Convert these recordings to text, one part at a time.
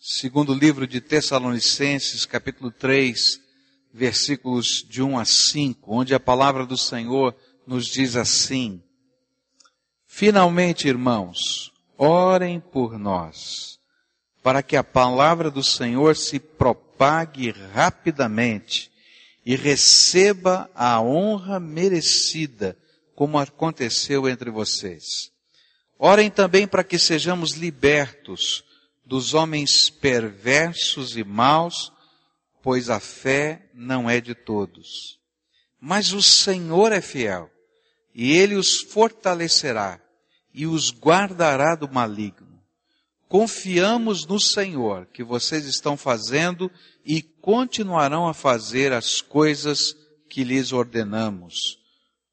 Segundo livro de Tessalonicenses, capítulo 3, versículos de 1 a 5, onde a palavra do Senhor nos diz assim: Finalmente, irmãos, orem por nós, para que a palavra do Senhor se propague rapidamente e receba a honra merecida, como aconteceu entre vocês. Orem também para que sejamos libertos dos homens perversos e maus, pois a fé não é de todos. Mas o Senhor é fiel, e ele os fortalecerá e os guardará do maligno. Confiamos no Senhor que vocês estão fazendo e continuarão a fazer as coisas que lhes ordenamos.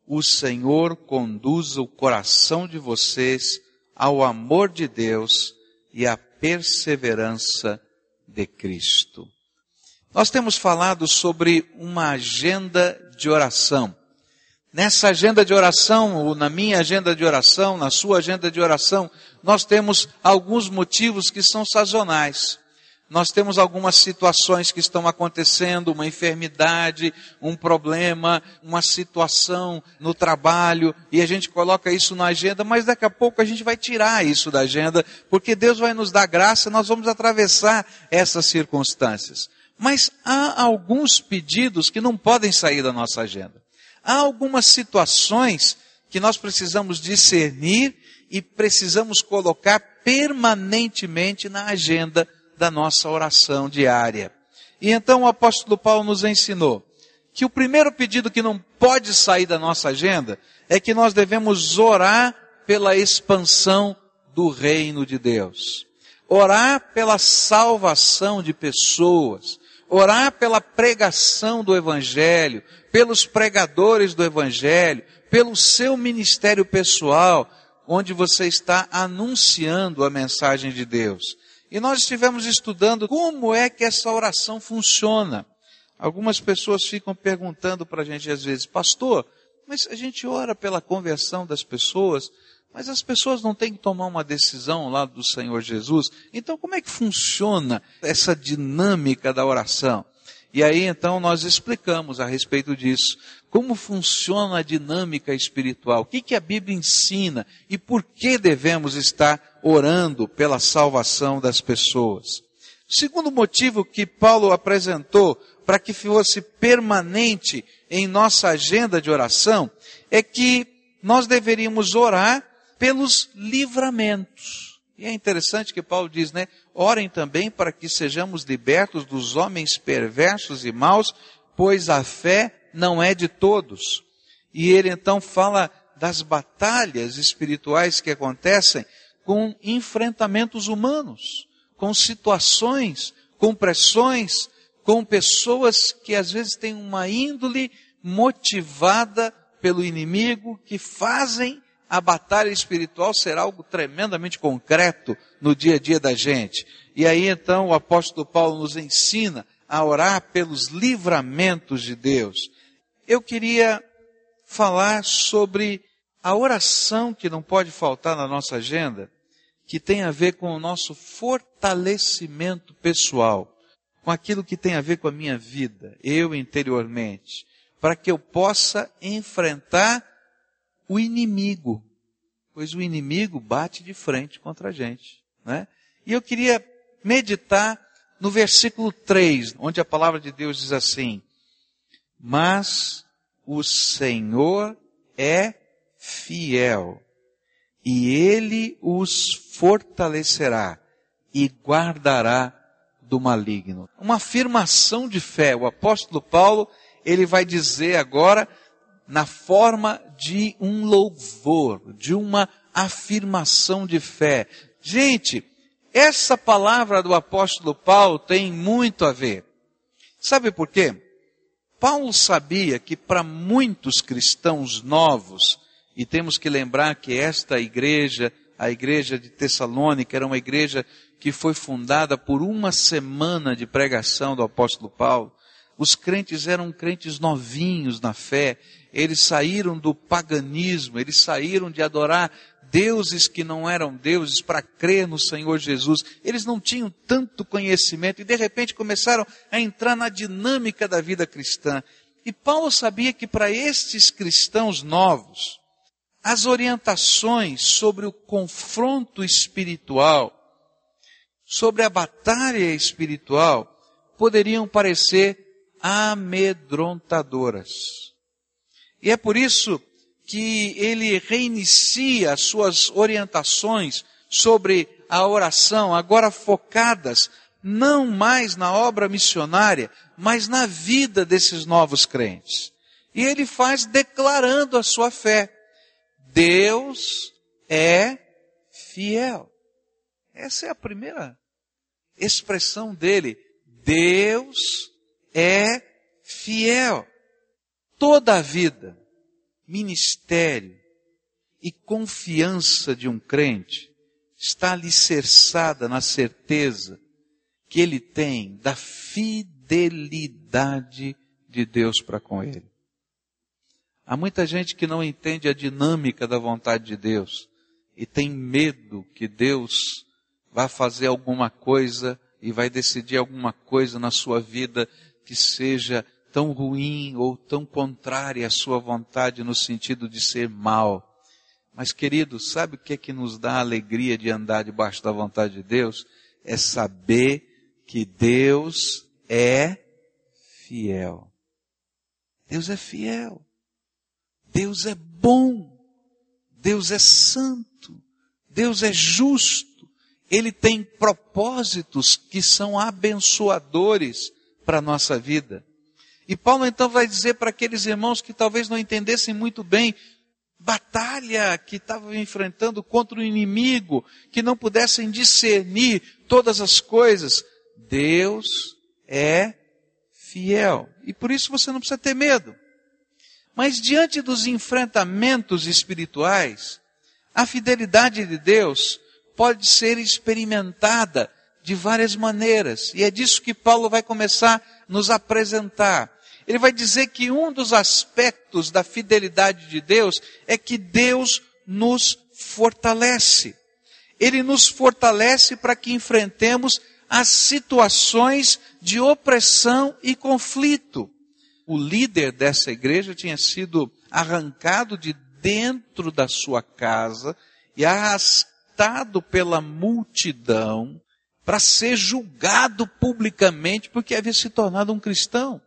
O Senhor conduza o coração de vocês ao amor de Deus e à perseverança de Cristo. Nós temos falado sobre uma agenda de oração. Nessa agenda de oração, ou na minha agenda de oração, na sua agenda de oração, nós temos alguns motivos que são sazonais nós temos algumas situações que estão acontecendo, uma enfermidade, um problema, uma situação no trabalho, e a gente coloca isso na agenda, mas daqui a pouco a gente vai tirar isso da agenda, porque Deus vai nos dar graça, nós vamos atravessar essas circunstâncias. Mas há alguns pedidos que não podem sair da nossa agenda. Há algumas situações que nós precisamos discernir e precisamos colocar permanentemente na agenda da nossa oração diária. E então o apóstolo Paulo nos ensinou que o primeiro pedido que não pode sair da nossa agenda é que nós devemos orar pela expansão do reino de Deus. Orar pela salvação de pessoas. Orar pela pregação do evangelho, pelos pregadores do evangelho, pelo seu ministério pessoal, onde você está anunciando a mensagem de Deus. E nós estivemos estudando como é que essa oração funciona. Algumas pessoas ficam perguntando para a gente às vezes, pastor, mas a gente ora pela conversão das pessoas, mas as pessoas não têm que tomar uma decisão lá do Senhor Jesus. Então, como é que funciona essa dinâmica da oração? E aí então nós explicamos a respeito disso. Como funciona a dinâmica espiritual? O que, que a Bíblia ensina? E por que devemos estar orando pela salvação das pessoas? O segundo motivo que Paulo apresentou para que fosse permanente em nossa agenda de oração é que nós deveríamos orar pelos livramentos. E é interessante que Paulo diz, né? Orem também para que sejamos libertos dos homens perversos e maus, pois a fé não é de todos. E ele então fala das batalhas espirituais que acontecem com enfrentamentos humanos, com situações, com pressões, com pessoas que às vezes têm uma índole motivada pelo inimigo, que fazem a batalha espiritual ser algo tremendamente concreto no dia a dia da gente. E aí então o apóstolo Paulo nos ensina a orar pelos livramentos de Deus. Eu queria falar sobre a oração que não pode faltar na nossa agenda, que tem a ver com o nosso fortalecimento pessoal, com aquilo que tem a ver com a minha vida, eu interiormente, para que eu possa enfrentar o inimigo, pois o inimigo bate de frente contra a gente, né? E eu queria meditar no versículo 3, onde a palavra de Deus diz assim: Mas o Senhor é fiel, e ele os fortalecerá e guardará do maligno. Uma afirmação de fé. O apóstolo Paulo, ele vai dizer agora na forma de um louvor, de uma afirmação de fé. Gente, essa palavra do apóstolo Paulo tem muito a ver. Sabe por quê? Paulo sabia que para muitos cristãos novos, e temos que lembrar que esta igreja, a igreja de Tessalônica, era uma igreja que foi fundada por uma semana de pregação do apóstolo Paulo. Os crentes eram crentes novinhos na fé, eles saíram do paganismo, eles saíram de adorar deuses que não eram deuses, para crer no Senhor Jesus. Eles não tinham tanto conhecimento e de repente começaram a entrar na dinâmica da vida cristã. E Paulo sabia que para estes cristãos novos, as orientações sobre o confronto espiritual, sobre a batalha espiritual, poderiam parecer amedrontadoras. E é por isso que ele reinicia as suas orientações sobre a oração, agora focadas não mais na obra missionária, mas na vida desses novos crentes. E ele faz declarando a sua fé. Deus é fiel. Essa é a primeira expressão dele. Deus é fiel. Toda a vida, ministério e confiança de um crente está alicerçada na certeza que ele tem da fidelidade de Deus para com ele. Há muita gente que não entende a dinâmica da vontade de Deus e tem medo que Deus vá fazer alguma coisa e vai decidir alguma coisa na sua vida que seja tão ruim ou tão contrária à sua vontade no sentido de ser mal. Mas querido, sabe o que é que nos dá a alegria de andar debaixo da vontade de Deus? É saber que Deus é fiel. Deus é fiel. Deus é bom. Deus é santo. Deus é justo. Ele tem propósitos que são abençoadores para a nossa vida. E Paulo então vai dizer para aqueles irmãos que talvez não entendessem muito bem batalha que estavam enfrentando contra o inimigo, que não pudessem discernir todas as coisas, Deus é fiel. E por isso você não precisa ter medo. Mas diante dos enfrentamentos espirituais, a fidelidade de Deus pode ser experimentada de várias maneiras. E é disso que Paulo vai começar a nos apresentar. Ele vai dizer que um dos aspectos da fidelidade de Deus é que Deus nos fortalece. Ele nos fortalece para que enfrentemos as situações de opressão e conflito. O líder dessa igreja tinha sido arrancado de dentro da sua casa e arrastado pela multidão para ser julgado publicamente porque havia se tornado um cristão.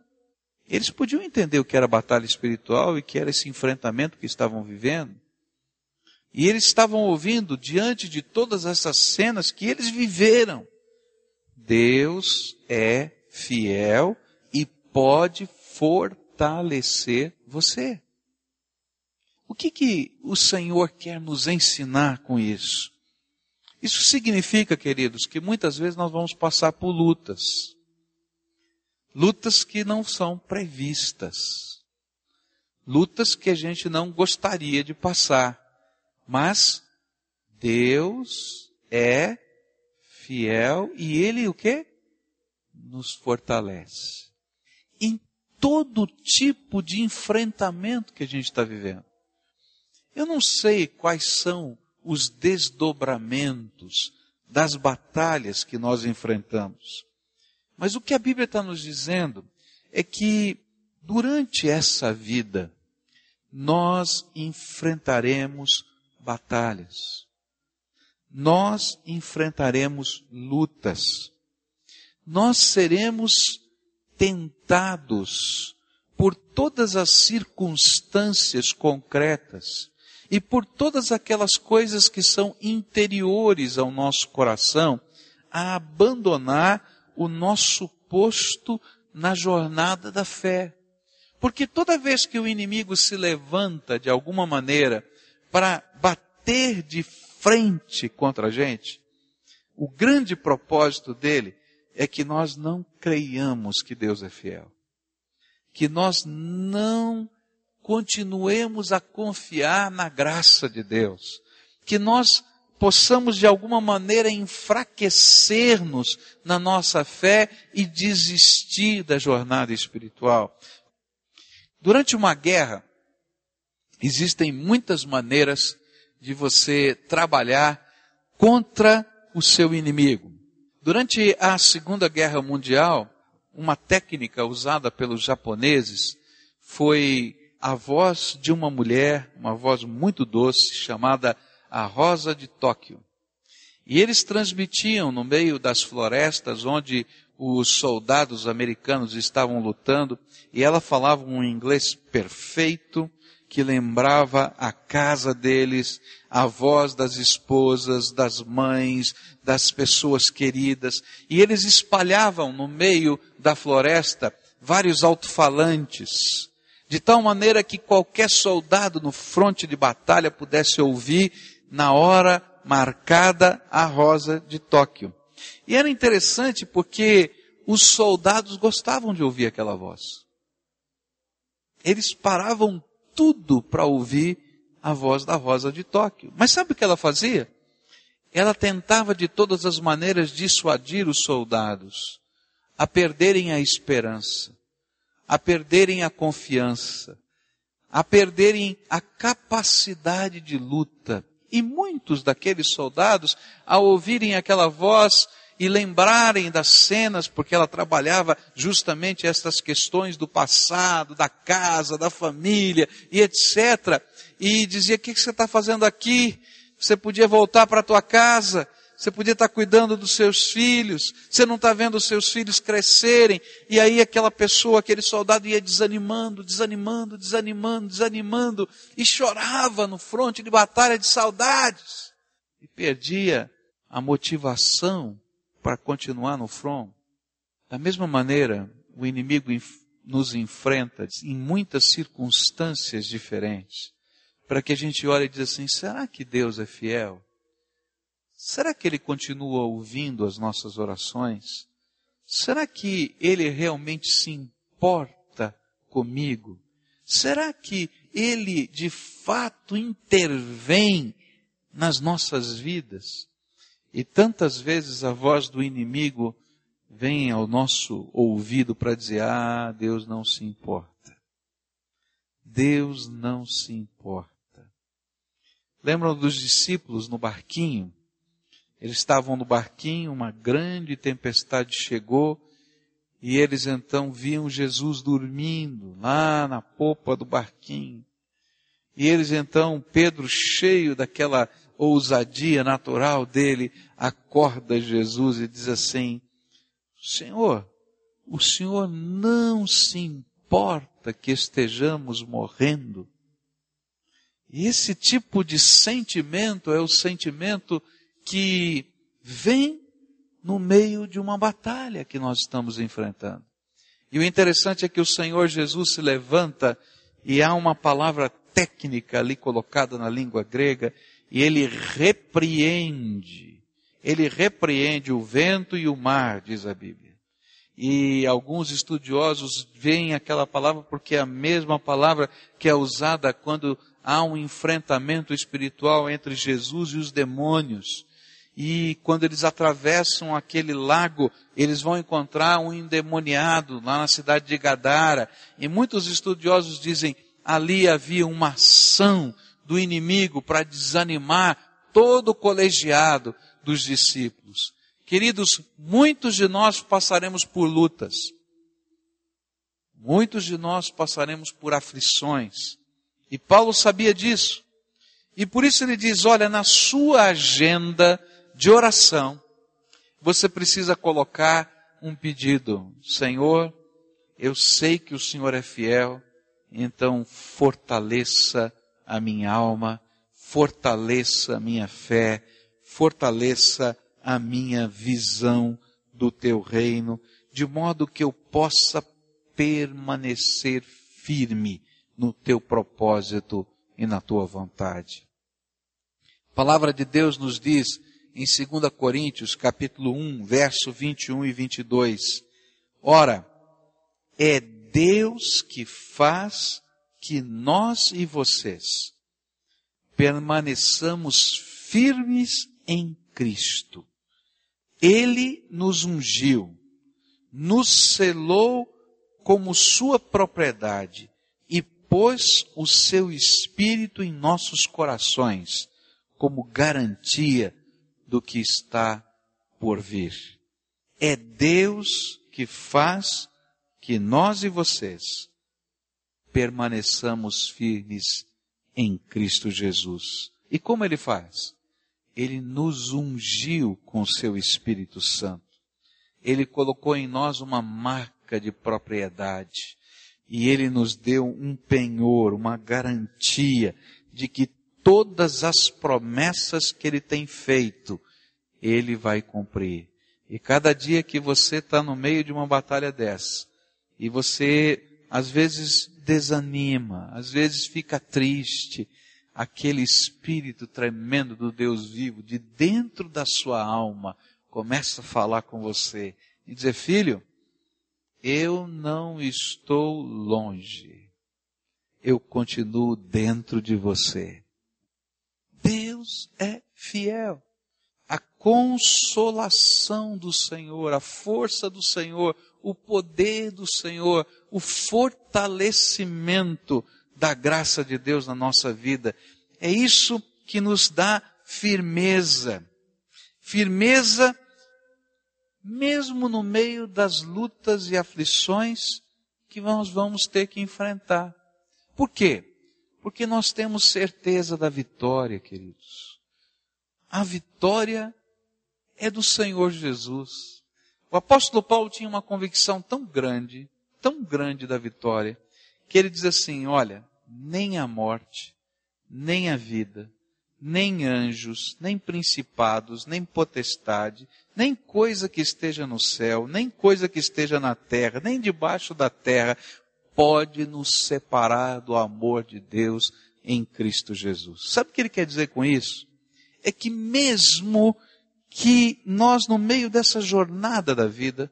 Eles podiam entender o que era batalha espiritual e que era esse enfrentamento que estavam vivendo. E eles estavam ouvindo diante de todas essas cenas que eles viveram. Deus é fiel e pode fortalecer você. O que, que o Senhor quer nos ensinar com isso? Isso significa, queridos, que muitas vezes nós vamos passar por lutas. Lutas que não são previstas. Lutas que a gente não gostaria de passar. Mas Deus é fiel e ele o que? Nos fortalece. Em todo tipo de enfrentamento que a gente está vivendo. Eu não sei quais são os desdobramentos das batalhas que nós enfrentamos. Mas o que a Bíblia está nos dizendo é que durante essa vida nós enfrentaremos batalhas nós enfrentaremos lutas. Nós seremos tentados por todas as circunstâncias concretas e por todas aquelas coisas que são interiores ao nosso coração a abandonar o nosso posto na jornada da fé. Porque toda vez que o inimigo se levanta de alguma maneira para bater de frente contra a gente, o grande propósito dele é que nós não creiamos que Deus é fiel. Que nós não continuemos a confiar na graça de Deus. Que nós possamos de alguma maneira enfraquecer-nos na nossa fé e desistir da jornada espiritual. Durante uma guerra, existem muitas maneiras de você trabalhar contra o seu inimigo. Durante a Segunda Guerra Mundial, uma técnica usada pelos japoneses foi a voz de uma mulher, uma voz muito doce, chamada a Rosa de Tóquio. E eles transmitiam no meio das florestas onde os soldados americanos estavam lutando, e ela falava um inglês perfeito, que lembrava a casa deles, a voz das esposas, das mães, das pessoas queridas, e eles espalhavam no meio da floresta vários alto-falantes, de tal maneira que qualquer soldado no fronte de batalha pudesse ouvir na hora marcada a rosa de Tóquio. E era interessante porque os soldados gostavam de ouvir aquela voz. Eles paravam tudo para ouvir a voz da Rosa de Tóquio. Mas sabe o que ela fazia? Ela tentava de todas as maneiras dissuadir os soldados a perderem a esperança, a perderem a confiança, a perderem a capacidade de luta. E muitos daqueles soldados, ao ouvirem aquela voz, e lembrarem das cenas, porque ela trabalhava justamente estas questões do passado, da casa, da família e etc. E dizia: O que você está fazendo aqui? Você podia voltar para a tua casa, você podia estar tá cuidando dos seus filhos, você não está vendo os seus filhos crescerem. E aí aquela pessoa, aquele soldado ia desanimando, desanimando, desanimando, desanimando, e chorava no fronte de batalha de saudades. E perdia a motivação para continuar no front. Da mesma maneira, o inimigo nos enfrenta em muitas circunstâncias diferentes, para que a gente olhe e diga assim: será que Deus é fiel? Será que Ele continua ouvindo as nossas orações? Será que Ele realmente se importa comigo? Será que Ele de fato intervém nas nossas vidas? E tantas vezes a voz do inimigo vem ao nosso ouvido para dizer: Ah, Deus não se importa. Deus não se importa. Lembram dos discípulos no barquinho? Eles estavam no barquinho, uma grande tempestade chegou e eles então viam Jesus dormindo lá na popa do barquinho. E eles então, Pedro cheio daquela ousadia natural dele, acorda Jesus e diz assim: Senhor, o Senhor não se importa que estejamos morrendo. E esse tipo de sentimento é o sentimento que vem no meio de uma batalha que nós estamos enfrentando. E o interessante é que o Senhor Jesus se levanta e há uma palavra técnica ali colocada na língua grega e ele repreende, ele repreende o vento e o mar, diz a Bíblia. E alguns estudiosos veem aquela palavra porque é a mesma palavra que é usada quando há um enfrentamento espiritual entre Jesus e os demônios. E quando eles atravessam aquele lago, eles vão encontrar um endemoniado lá na cidade de Gadara. E muitos estudiosos dizem, ali havia uma ação do inimigo para desanimar todo o colegiado dos discípulos. Queridos, muitos de nós passaremos por lutas. Muitos de nós passaremos por aflições. E Paulo sabia disso. E por isso ele diz: olha, na sua agenda de oração, você precisa colocar um pedido. Senhor, eu sei que o Senhor é fiel, então fortaleça a minha alma, fortaleça a minha fé, fortaleça a minha visão do teu reino, de modo que eu possa permanecer firme no teu propósito e na tua vontade. A palavra de Deus nos diz em 2 Coríntios, capítulo 1, verso 21 e 22, Ora, é Deus que faz que nós e vocês permaneçamos firmes em Cristo. Ele nos ungiu, nos selou como sua propriedade e pôs o seu espírito em nossos corações, como garantia do que está por vir. É Deus que faz que nós e vocês permaneçamos firmes em Cristo Jesus. E como ele faz? Ele nos ungiu com seu Espírito Santo. Ele colocou em nós uma marca de propriedade. E ele nos deu um penhor, uma garantia de que todas as promessas que ele tem feito, ele vai cumprir. E cada dia que você está no meio de uma batalha dessa, e você às vezes desanima, às vezes fica triste, aquele espírito tremendo do Deus vivo, de dentro da sua alma, começa a falar com você e dizer: Filho, eu não estou longe, eu continuo dentro de você. Deus é fiel. A consolação do Senhor, a força do Senhor, o poder do Senhor, o fortalecimento da graça de Deus na nossa vida. É isso que nos dá firmeza. Firmeza mesmo no meio das lutas e aflições que nós vamos ter que enfrentar. Por quê? Porque nós temos certeza da vitória, queridos. A vitória é do Senhor Jesus. O apóstolo Paulo tinha uma convicção tão grande, tão grande da vitória, que ele diz assim: olha, nem a morte, nem a vida, nem anjos, nem principados, nem potestade, nem coisa que esteja no céu, nem coisa que esteja na terra, nem debaixo da terra, pode nos separar do amor de Deus em Cristo Jesus. Sabe o que ele quer dizer com isso? É que mesmo que nós, no meio dessa jornada da vida,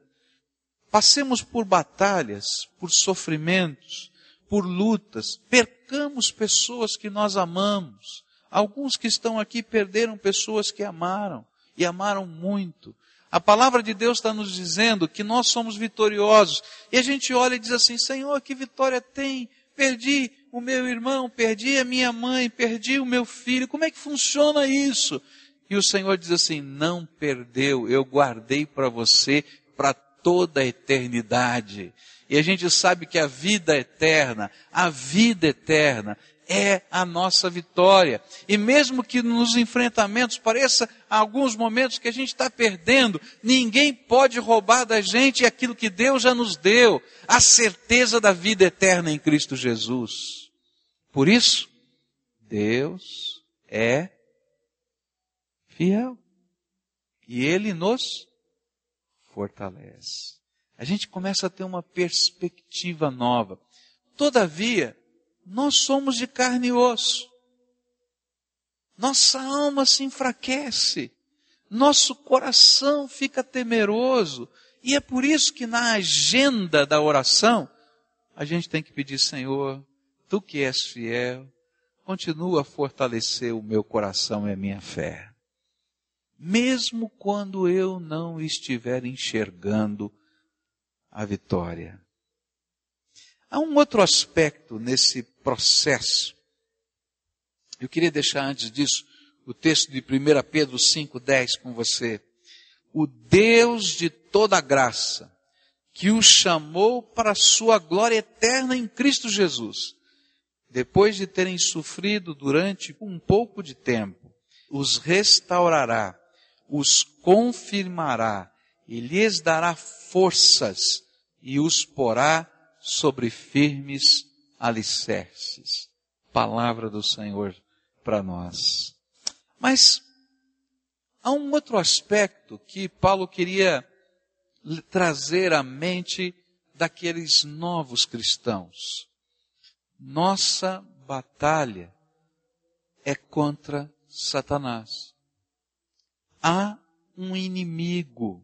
passemos por batalhas, por sofrimentos, por lutas, percamos pessoas que nós amamos, Alguns que estão aqui perderam pessoas que amaram e amaram muito. A palavra de Deus está nos dizendo que nós somos vitoriosos. E a gente olha e diz assim: Senhor, que vitória tem? Perdi o meu irmão, perdi a minha mãe, perdi o meu filho. Como é que funciona isso? E o Senhor diz assim: Não perdeu, eu guardei para você para toda a eternidade. E a gente sabe que a vida eterna, a vida eterna, é a nossa vitória. E mesmo que nos enfrentamentos pareça alguns momentos que a gente está perdendo, ninguém pode roubar da gente aquilo que Deus já nos deu, a certeza da vida eterna em Cristo Jesus. Por isso, Deus é fiel. E Ele nos fortalece. A gente começa a ter uma perspectiva nova. Todavia, nós somos de carne e osso. Nossa alma se enfraquece. Nosso coração fica temeroso. E é por isso que na agenda da oração, a gente tem que pedir, Senhor, tu que és fiel, continua a fortalecer o meu coração e a minha fé. Mesmo quando eu não estiver enxergando a vitória. Há um outro aspecto nesse processo. Eu queria deixar antes disso o texto de 1 Pedro 5,10 com você. O Deus de toda graça, que o chamou para a sua glória eterna em Cristo Jesus, depois de terem sofrido durante um pouco de tempo, os restaurará, os confirmará e lhes dará forças e os porá sobre firmes alicerces. Palavra do Senhor para nós. Mas há um outro aspecto que Paulo queria trazer à mente daqueles novos cristãos. Nossa batalha é contra Satanás. Há um inimigo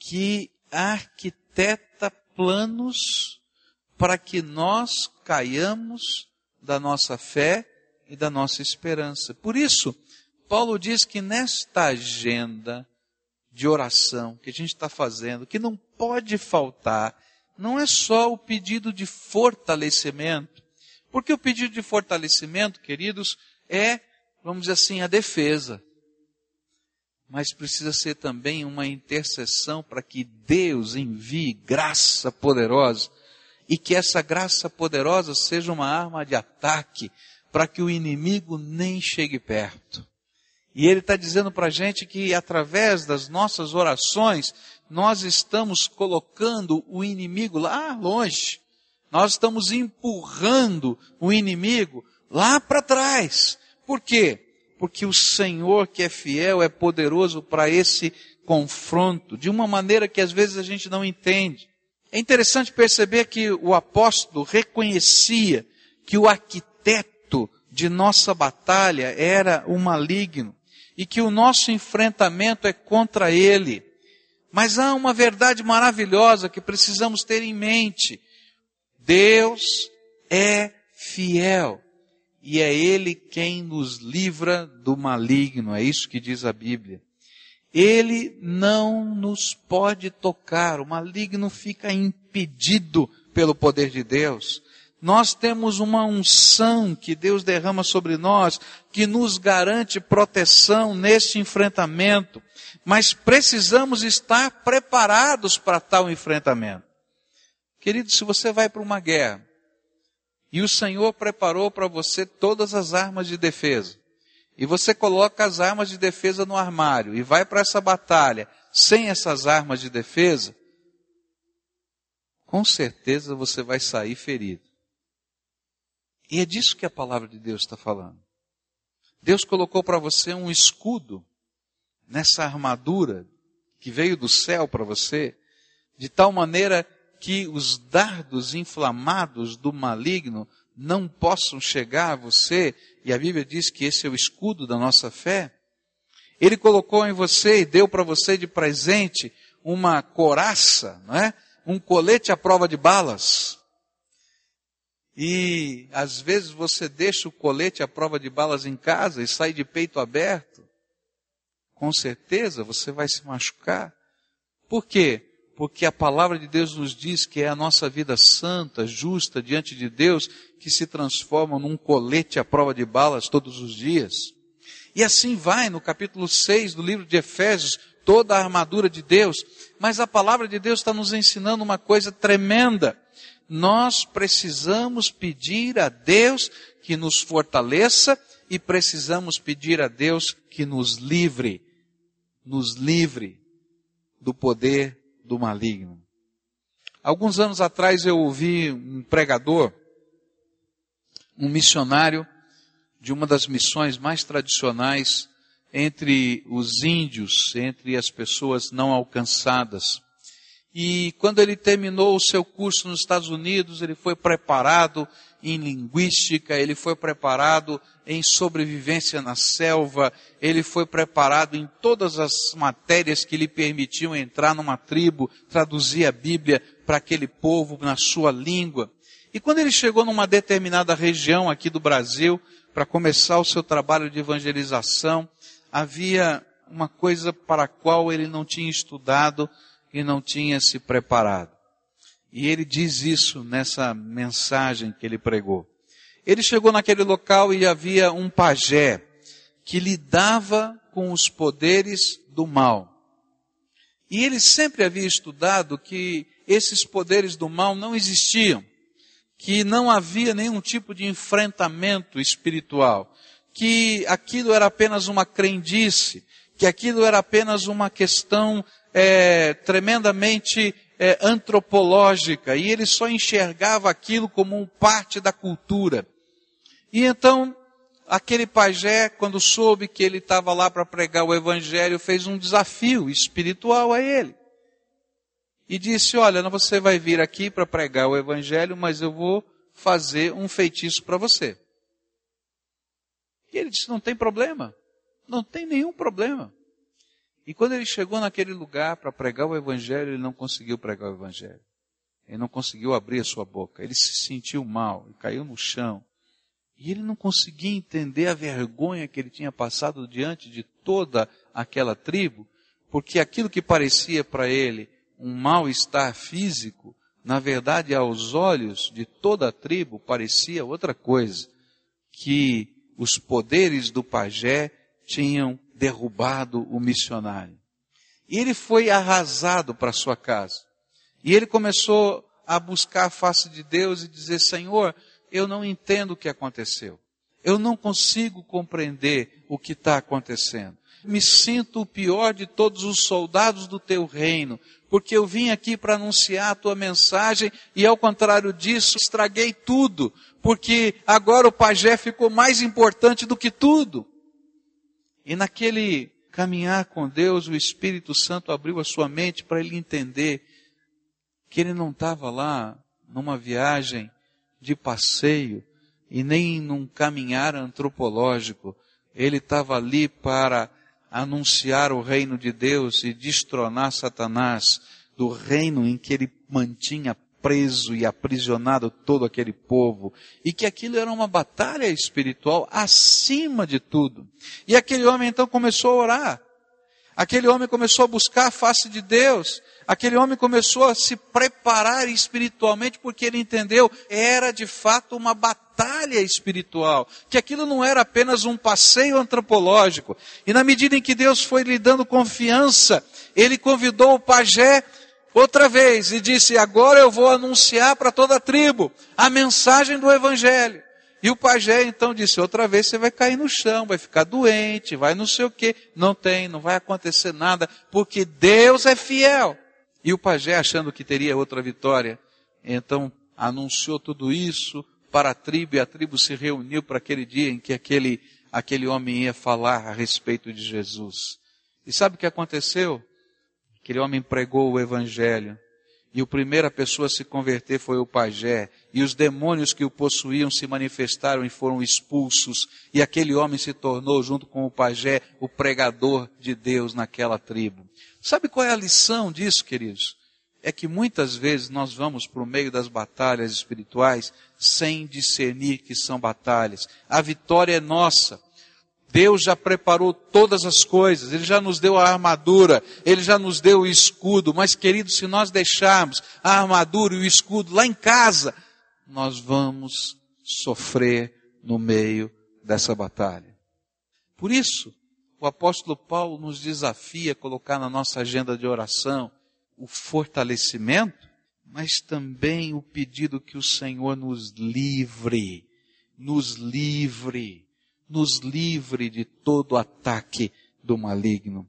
que arquiteta planos para que nós caiamos da nossa fé e da nossa esperança. Por isso, Paulo diz que nesta agenda de oração que a gente está fazendo, que não pode faltar, não é só o pedido de fortalecimento, porque o pedido de fortalecimento, queridos, é vamos dizer assim, a defesa. Mas precisa ser também uma intercessão para que Deus envie graça poderosa e que essa graça poderosa seja uma arma de ataque para que o inimigo nem chegue perto. E ele está dizendo para a gente que através das nossas orações, nós estamos colocando o inimigo lá longe. Nós estamos empurrando o inimigo lá para trás. Por quê? Porque o Senhor que é fiel é poderoso para esse confronto, de uma maneira que às vezes a gente não entende. É interessante perceber que o apóstolo reconhecia que o arquiteto de nossa batalha era o maligno e que o nosso enfrentamento é contra ele. Mas há uma verdade maravilhosa que precisamos ter em mente. Deus é fiel e é Ele quem nos livra do maligno, é isso que diz a Bíblia. Ele não nos pode tocar, o maligno fica impedido pelo poder de Deus. Nós temos uma unção que Deus derrama sobre nós, que nos garante proteção neste enfrentamento, mas precisamos estar preparados para tal enfrentamento. Querido, se você vai para uma guerra, e o Senhor preparou para você todas as armas de defesa, e você coloca as armas de defesa no armário e vai para essa batalha sem essas armas de defesa, com certeza você vai sair ferido. E é disso que a palavra de Deus está falando. Deus colocou para você um escudo nessa armadura que veio do céu para você, de tal maneira que os dardos inflamados do maligno não possam chegar a você, e a Bíblia diz que esse é o escudo da nossa fé. Ele colocou em você e deu para você de presente uma coraça, não é? Um colete à prova de balas. E às vezes você deixa o colete à prova de balas em casa e sai de peito aberto. Com certeza você vai se machucar. Por quê? Porque a palavra de Deus nos diz que é a nossa vida santa, justa diante de Deus, que se transforma num colete à prova de balas todos os dias. E assim vai no capítulo 6 do livro de Efésios, toda a armadura de Deus. Mas a palavra de Deus está nos ensinando uma coisa tremenda. Nós precisamos pedir a Deus que nos fortaleça e precisamos pedir a Deus que nos livre, nos livre do poder do maligno. Alguns anos atrás eu ouvi um pregador, um missionário de uma das missões mais tradicionais entre os índios, entre as pessoas não alcançadas. E quando ele terminou o seu curso nos Estados Unidos, ele foi preparado em linguística, ele foi preparado em sobrevivência na selva, ele foi preparado em todas as matérias que lhe permitiam entrar numa tribo, traduzir a Bíblia para aquele povo na sua língua. E quando ele chegou numa determinada região aqui do Brasil, para começar o seu trabalho de evangelização, havia uma coisa para a qual ele não tinha estudado e não tinha se preparado. E ele diz isso nessa mensagem que ele pregou. Ele chegou naquele local e havia um pajé que lidava com os poderes do mal. E ele sempre havia estudado que esses poderes do mal não existiam, que não havia nenhum tipo de enfrentamento espiritual, que aquilo era apenas uma crendice, que aquilo era apenas uma questão é, tremendamente é, antropológica e ele só enxergava aquilo como parte da cultura. E então, aquele pajé, quando soube que ele estava lá para pregar o evangelho, fez um desafio espiritual a ele. E disse: Olha, você vai vir aqui para pregar o evangelho, mas eu vou fazer um feitiço para você. E ele disse: Não tem problema. Não tem nenhum problema. E quando ele chegou naquele lugar para pregar o Evangelho, ele não conseguiu pregar o Evangelho. Ele não conseguiu abrir a sua boca. Ele se sentiu mal, e caiu no chão. E ele não conseguia entender a vergonha que ele tinha passado diante de toda aquela tribo, porque aquilo que parecia para ele um mal-estar físico, na verdade, aos olhos de toda a tribo, parecia outra coisa, que os poderes do pajé tinham derrubado o missionário. E ele foi arrasado para sua casa. E ele começou a buscar a face de Deus e dizer: Senhor, eu não entendo o que aconteceu. Eu não consigo compreender o que está acontecendo. Me sinto o pior de todos os soldados do teu reino, porque eu vim aqui para anunciar a tua mensagem e, ao contrário disso, estraguei tudo, porque agora o pajé ficou mais importante do que tudo. E naquele caminhar com Deus, o Espírito Santo abriu a sua mente para ele entender que ele não estava lá numa viagem de passeio e nem num caminhar antropológico. Ele estava ali para anunciar o reino de Deus e destronar Satanás do reino em que ele mantinha preso e aprisionado todo aquele povo, e que aquilo era uma batalha espiritual acima de tudo. E aquele homem então começou a orar. Aquele homem começou a buscar a face de Deus. Aquele homem começou a se preparar espiritualmente porque ele entendeu era de fato uma batalha espiritual, que aquilo não era apenas um passeio antropológico. E na medida em que Deus foi lhe dando confiança, ele convidou o pajé outra vez e disse: Agora eu vou anunciar para toda a tribo a mensagem do Evangelho. E o pajé então disse: outra vez você vai cair no chão, vai ficar doente, vai não sei o que. Não tem, não vai acontecer nada, porque Deus é fiel. E o pajé, achando que teria outra vitória, então anunciou tudo isso para a tribo, e a tribo se reuniu para aquele dia em que aquele, aquele homem ia falar a respeito de Jesus. E sabe o que aconteceu? Aquele homem pregou o evangelho. E a primeira pessoa a se converter foi o pajé. E os demônios que o possuíam se manifestaram e foram expulsos. E aquele homem se tornou, junto com o pajé, o pregador de Deus naquela tribo. Sabe qual é a lição disso, queridos? É que muitas vezes nós vamos para o meio das batalhas espirituais sem discernir que são batalhas. A vitória é nossa. Deus já preparou todas as coisas, Ele já nos deu a armadura, Ele já nos deu o escudo, mas querido, se nós deixarmos a armadura e o escudo lá em casa, nós vamos sofrer no meio dessa batalha. Por isso, o apóstolo Paulo nos desafia a colocar na nossa agenda de oração o fortalecimento, mas também o pedido que o Senhor nos livre, nos livre nos livre de todo ataque do maligno.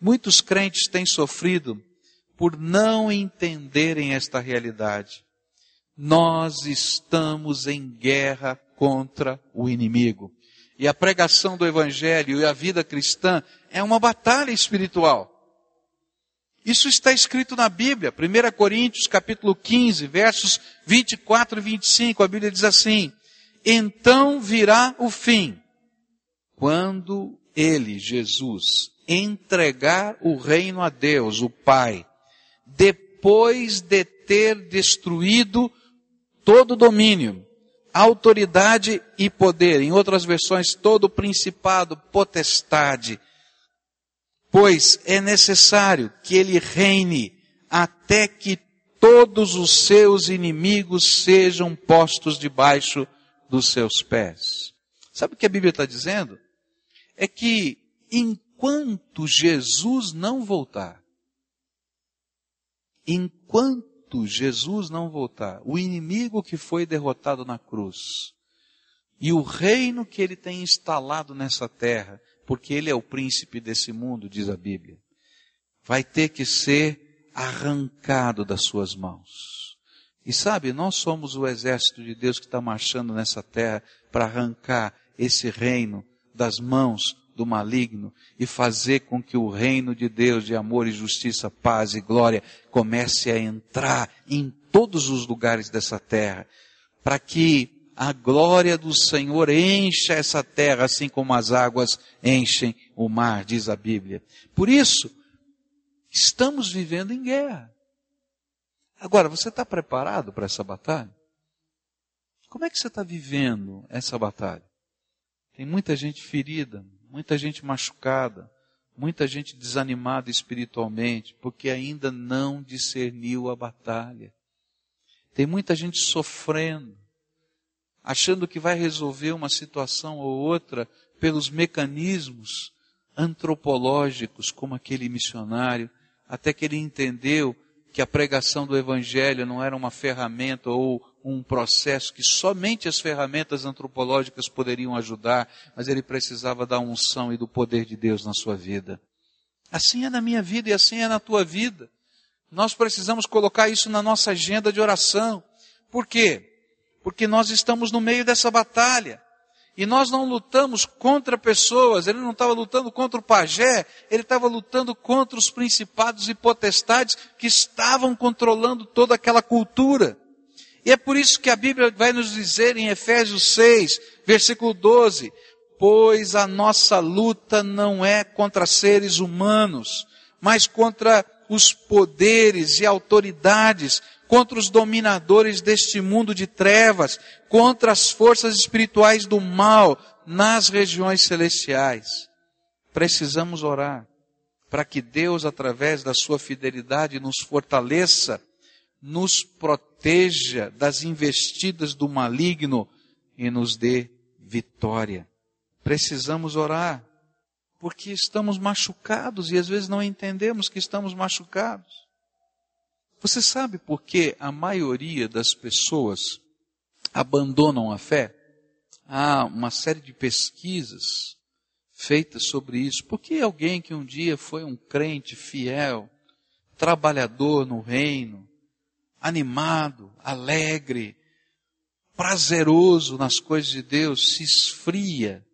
Muitos crentes têm sofrido por não entenderem esta realidade. Nós estamos em guerra contra o inimigo. E a pregação do Evangelho e a vida cristã é uma batalha espiritual. Isso está escrito na Bíblia, 1 Coríntios capítulo 15, versos 24 e 25, a Bíblia diz assim, Então virá o fim, quando ele, Jesus, entregar o reino a Deus, o Pai, depois de ter destruído todo domínio, autoridade e poder, em outras versões, todo o principado, potestade, pois é necessário que ele reine até que todos os seus inimigos sejam postos debaixo dos seus pés. Sabe o que a Bíblia está dizendo? É que enquanto Jesus não voltar, enquanto Jesus não voltar, o inimigo que foi derrotado na cruz e o reino que ele tem instalado nessa terra, porque ele é o príncipe desse mundo, diz a Bíblia, vai ter que ser arrancado das suas mãos. E sabe, nós somos o exército de Deus que está marchando nessa terra para arrancar esse reino das mãos do maligno e fazer com que o reino de Deus de amor e justiça, paz e glória comece a entrar em todos os lugares dessa terra, para que a glória do Senhor encha essa terra assim como as águas enchem o mar, diz a Bíblia. Por isso, estamos vivendo em guerra. Agora, você está preparado para essa batalha? Como é que você está vivendo essa batalha? Tem muita gente ferida, muita gente machucada, muita gente desanimada espiritualmente, porque ainda não discerniu a batalha. Tem muita gente sofrendo. achando que vai resolver uma situação ou outra pelos mecanismos antropológicos, como aquele missionário, até que ele entendeu que a pregação do Evangelho não era uma ferramenta ou um processo que somente as ferramentas antropológicas poderiam ajudar, mas ele precisava da unção e do poder de Deus na sua vida. Assim é na minha vida e assim é na tua vida. Nós precisamos colocar isso na nossa agenda de oração. Por quê? Porque nós estamos no meio dessa batalha. E nós não lutamos contra pessoas, ele não estava lutando contra o pajé, ele estava lutando contra os principados e potestades que estavam controlando toda aquela cultura. E é por isso que a Bíblia vai nos dizer em Efésios 6, versículo 12, pois a nossa luta não é contra seres humanos, mas contra os poderes e autoridades, contra os dominadores deste mundo de trevas, contra as forças espirituais do mal nas regiões celestiais. Precisamos orar para que Deus, através da sua fidelidade, nos fortaleça, nos proteja das investidas do maligno e nos dê vitória. Precisamos orar, porque estamos machucados e às vezes não entendemos que estamos machucados. Você sabe por que a maioria das pessoas abandonam a fé? Há uma série de pesquisas feitas sobre isso. Por que alguém que um dia foi um crente fiel, trabalhador no reino, animado, alegre, prazeroso nas coisas de Deus, se esfria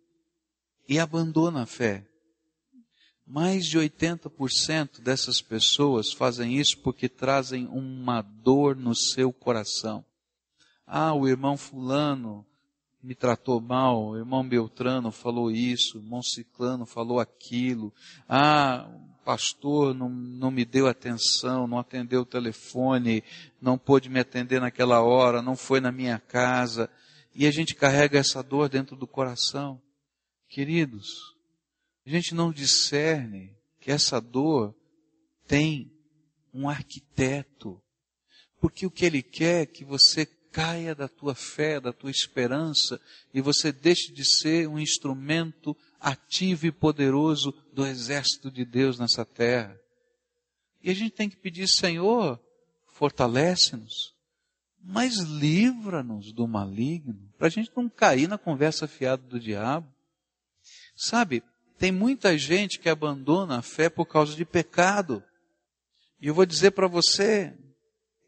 e abandona a fé? Mais de 80% dessas pessoas fazem isso porque trazem uma dor no seu coração. Ah, o irmão fulano me tratou mal, o irmão Beltrano falou isso, o irmão Ciclano falou aquilo. Ah, pastor não, não me deu atenção, não atendeu o telefone, não pôde me atender naquela hora, não foi na minha casa. E a gente carrega essa dor dentro do coração. Queridos, a gente não discerne que essa dor tem um arquiteto. Porque o que ele quer é que você caia da tua fé, da tua esperança, e você deixe de ser um instrumento ativo e poderoso do exército de Deus nessa terra. E a gente tem que pedir, Senhor, fortalece-nos, mas livra-nos do maligno, para a gente não cair na conversa fiada do diabo. Sabe, tem muita gente que abandona a fé por causa de pecado. E eu vou dizer para você,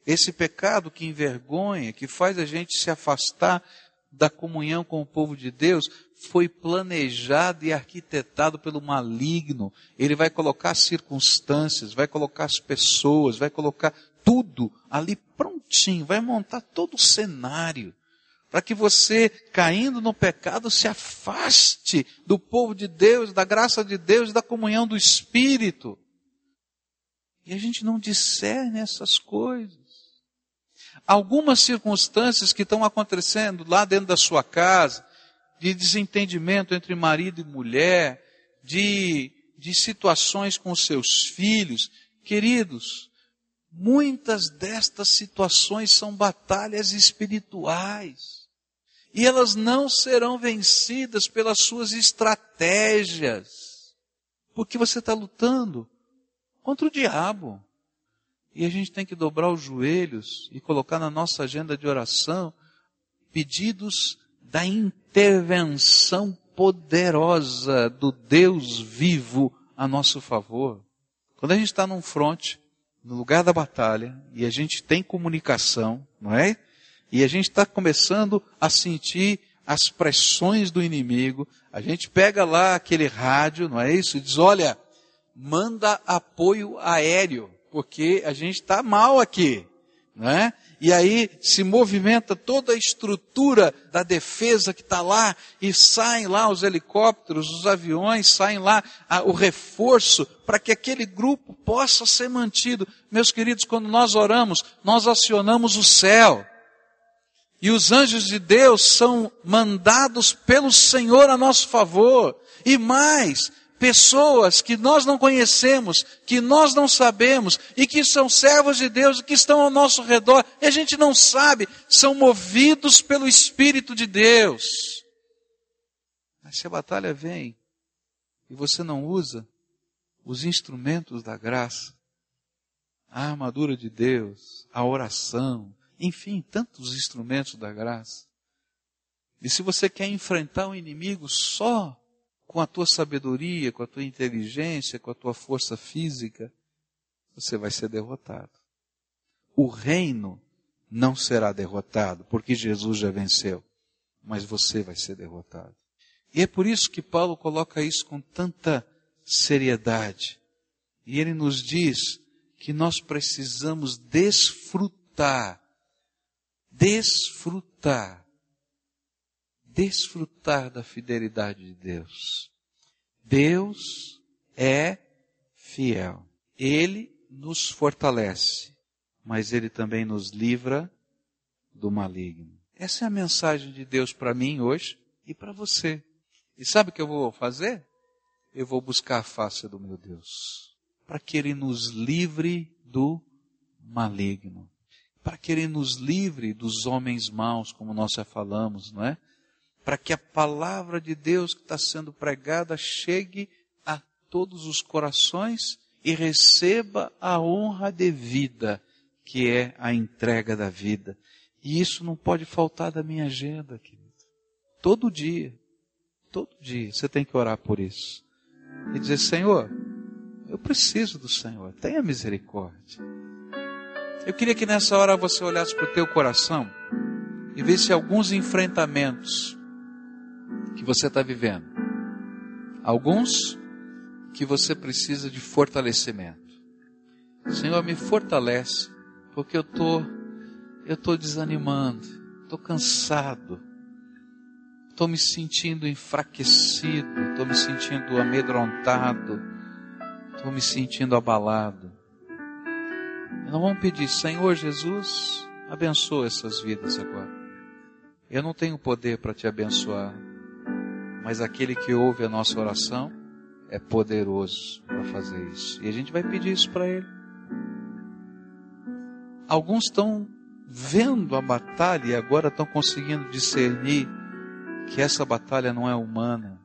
esse pecado que envergonha, que faz a gente se afastar da comunhão com o povo de Deus, foi planejado e arquitetado pelo maligno. Ele vai colocar circunstâncias, vai colocar as pessoas, vai colocar tudo ali prontinho, vai montar todo o cenário para que você, caindo no pecado, se afaste do povo de Deus, da graça de Deus, da comunhão do Espírito. E a gente não discerne essas coisas. Algumas circunstâncias que estão acontecendo lá dentro da sua casa, de desentendimento entre marido e mulher, de, de situações com seus filhos, queridos, muitas destas situações são batalhas espirituais. E elas não serão vencidas pelas suas estratégias. Porque você está lutando contra o diabo. E a gente tem que dobrar os joelhos e colocar na nossa agenda de oração pedidos da intervenção poderosa do Deus vivo a nosso favor. Quando a gente está num fronte, no lugar da batalha, e a gente tem comunicação, não é? e a gente está começando a sentir as pressões do inimigo, a gente pega lá aquele rádio, não é isso? E diz, olha, manda apoio aéreo, porque a gente está mal aqui, não é? E aí se movimenta toda a estrutura da defesa que está lá, e saem lá os helicópteros, os aviões, saem lá a, o reforço para que aquele grupo possa ser mantido. Meus queridos, quando nós oramos, nós acionamos o céu. E os anjos de Deus são mandados pelo Senhor a nosso favor. E mais, pessoas que nós não conhecemos, que nós não sabemos e que são servos de Deus e que estão ao nosso redor e a gente não sabe, são movidos pelo Espírito de Deus. Mas se a batalha vem e você não usa os instrumentos da graça, a armadura de Deus, a oração, enfim, tantos instrumentos da graça. E se você quer enfrentar o inimigo só com a tua sabedoria, com a tua inteligência, com a tua força física, você vai ser derrotado. O reino não será derrotado, porque Jesus já venceu, mas você vai ser derrotado. E é por isso que Paulo coloca isso com tanta seriedade. E ele nos diz que nós precisamos desfrutar, desfrutar desfrutar da fidelidade de Deus. Deus é fiel. Ele nos fortalece, mas ele também nos livra do maligno. Essa é a mensagem de Deus para mim hoje e para você. E sabe o que eu vou fazer? Eu vou buscar a face do meu Deus, para que ele nos livre do maligno, para que ele nos livre dos homens maus, como nós já falamos, não é? Para que a palavra de Deus que está sendo pregada chegue a todos os corações e receba a honra devida, que é a entrega da vida. E isso não pode faltar da minha agenda, querido. Todo dia, todo dia, você tem que orar por isso. E dizer, Senhor, eu preciso do Senhor, tenha misericórdia. Eu queria que nessa hora você olhasse para o teu coração e visse alguns enfrentamentos que você está vivendo. Alguns que você precisa de fortalecimento. Senhor, me fortalece, porque eu tô, eu tô desanimando, estou cansado, estou me sentindo enfraquecido, estou me sentindo amedrontado, estou me sentindo abalado. Nós vamos pedir, Senhor Jesus, abençoa essas vidas agora. Eu não tenho poder para te abençoar, mas aquele que ouve a nossa oração é poderoso para fazer isso. E a gente vai pedir isso para ele. Alguns estão vendo a batalha e agora estão conseguindo discernir que essa batalha não é humana,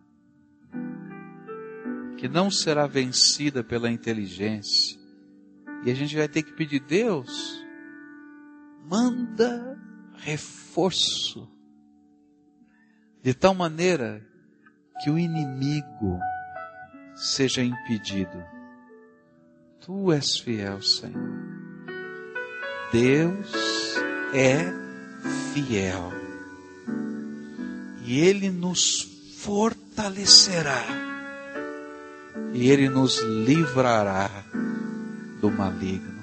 que não será vencida pela inteligência. E a gente vai ter que pedir, Deus, manda reforço, de tal maneira que o inimigo seja impedido. Tu és fiel, Senhor. Deus é fiel. E Ele nos fortalecerá. E Ele nos livrará do maligno.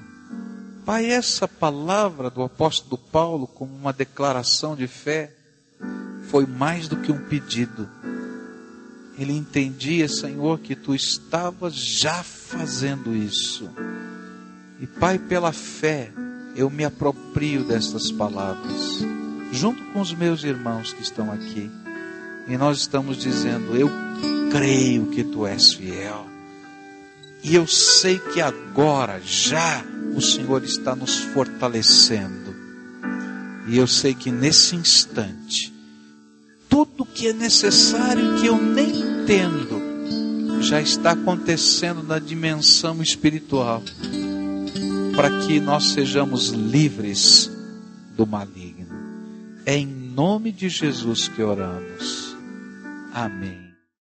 Pai, essa palavra do apóstolo Paulo, como uma declaração de fé, foi mais do que um pedido ele entendia, Senhor, que tu estavas já fazendo isso. E Pai, pela fé, eu me aproprio destas palavras, junto com os meus irmãos que estão aqui. E nós estamos dizendo: Eu creio que tu és fiel. E eu sei que agora, já, o Senhor está nos fortalecendo. E eu sei que nesse instante, tudo que é necessário que eu nem entendo já está acontecendo na dimensão espiritual para que nós sejamos livres do maligno. É em nome de Jesus que oramos. Amém.